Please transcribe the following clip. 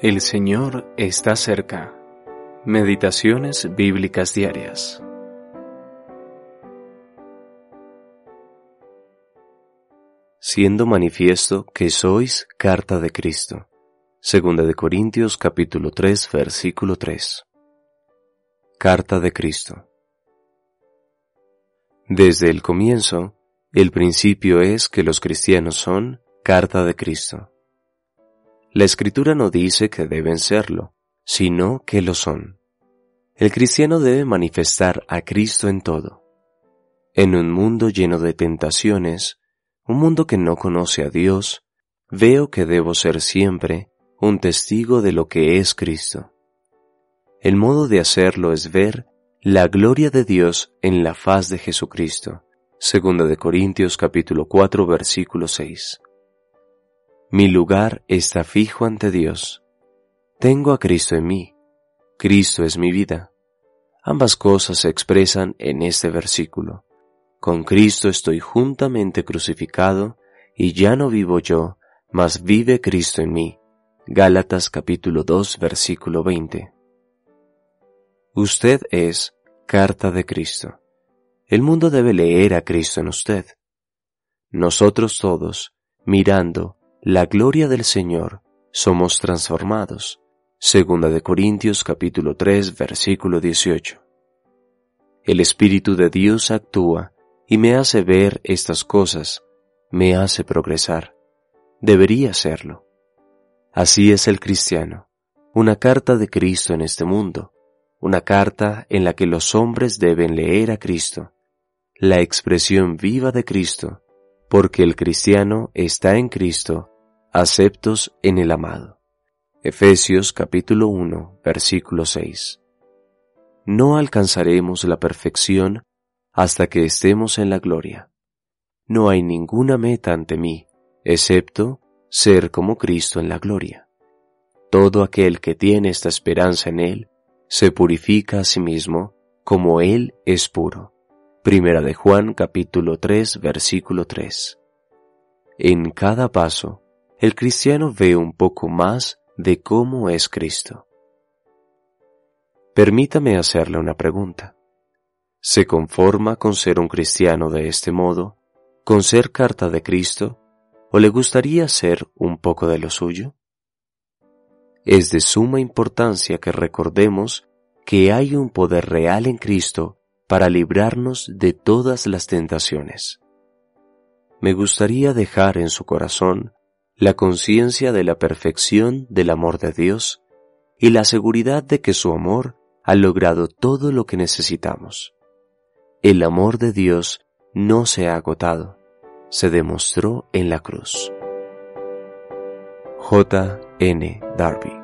El Señor está cerca. Meditaciones bíblicas diarias. Siendo manifiesto que sois carta de Cristo. Segunda de Corintios capítulo 3 versículo 3. Carta de Cristo. Desde el comienzo, el principio es que los cristianos son carta de Cristo. La escritura no dice que deben serlo, sino que lo son. El cristiano debe manifestar a Cristo en todo. En un mundo lleno de tentaciones, un mundo que no conoce a Dios, veo que debo ser siempre un testigo de lo que es Cristo. El modo de hacerlo es ver la gloria de Dios en la faz de Jesucristo. Segunda de Corintios capítulo 4 versículo 6. Mi lugar está fijo ante Dios. Tengo a Cristo en mí. Cristo es mi vida. Ambas cosas se expresan en este versículo. Con Cristo estoy juntamente crucificado y ya no vivo yo, mas vive Cristo en mí. Gálatas capítulo 2 versículo 20. Usted es carta de Cristo. El mundo debe leer a Cristo en usted. Nosotros todos, mirando la gloria del Señor, somos transformados. Segunda de Corintios capítulo 3 versículo 18. El Espíritu de Dios actúa y me hace ver estas cosas, me hace progresar. Debería serlo. Así es el cristiano, una carta de Cristo en este mundo, una carta en la que los hombres deben leer a Cristo, la expresión viva de Cristo, porque el cristiano está en Cristo, aceptos en el amado. Efesios capítulo 1, versículo 6. No alcanzaremos la perfección hasta que estemos en la gloria. No hay ninguna meta ante mí, excepto ser como Cristo en la gloria. Todo aquel que tiene esta esperanza en Él, se purifica a sí mismo como Él es puro. Primera de Juan capítulo 3 versículo 3. En cada paso, el cristiano ve un poco más de cómo es Cristo. Permítame hacerle una pregunta. ¿Se conforma con ser un cristiano de este modo, con ser carta de Cristo, o le gustaría ser un poco de lo suyo? Es de suma importancia que recordemos que hay un poder real en Cristo para librarnos de todas las tentaciones. Me gustaría dejar en su corazón la conciencia de la perfección del amor de Dios y la seguridad de que su amor ha logrado todo lo que necesitamos. El amor de Dios no se ha agotado, se demostró en la cruz. J. N. Darby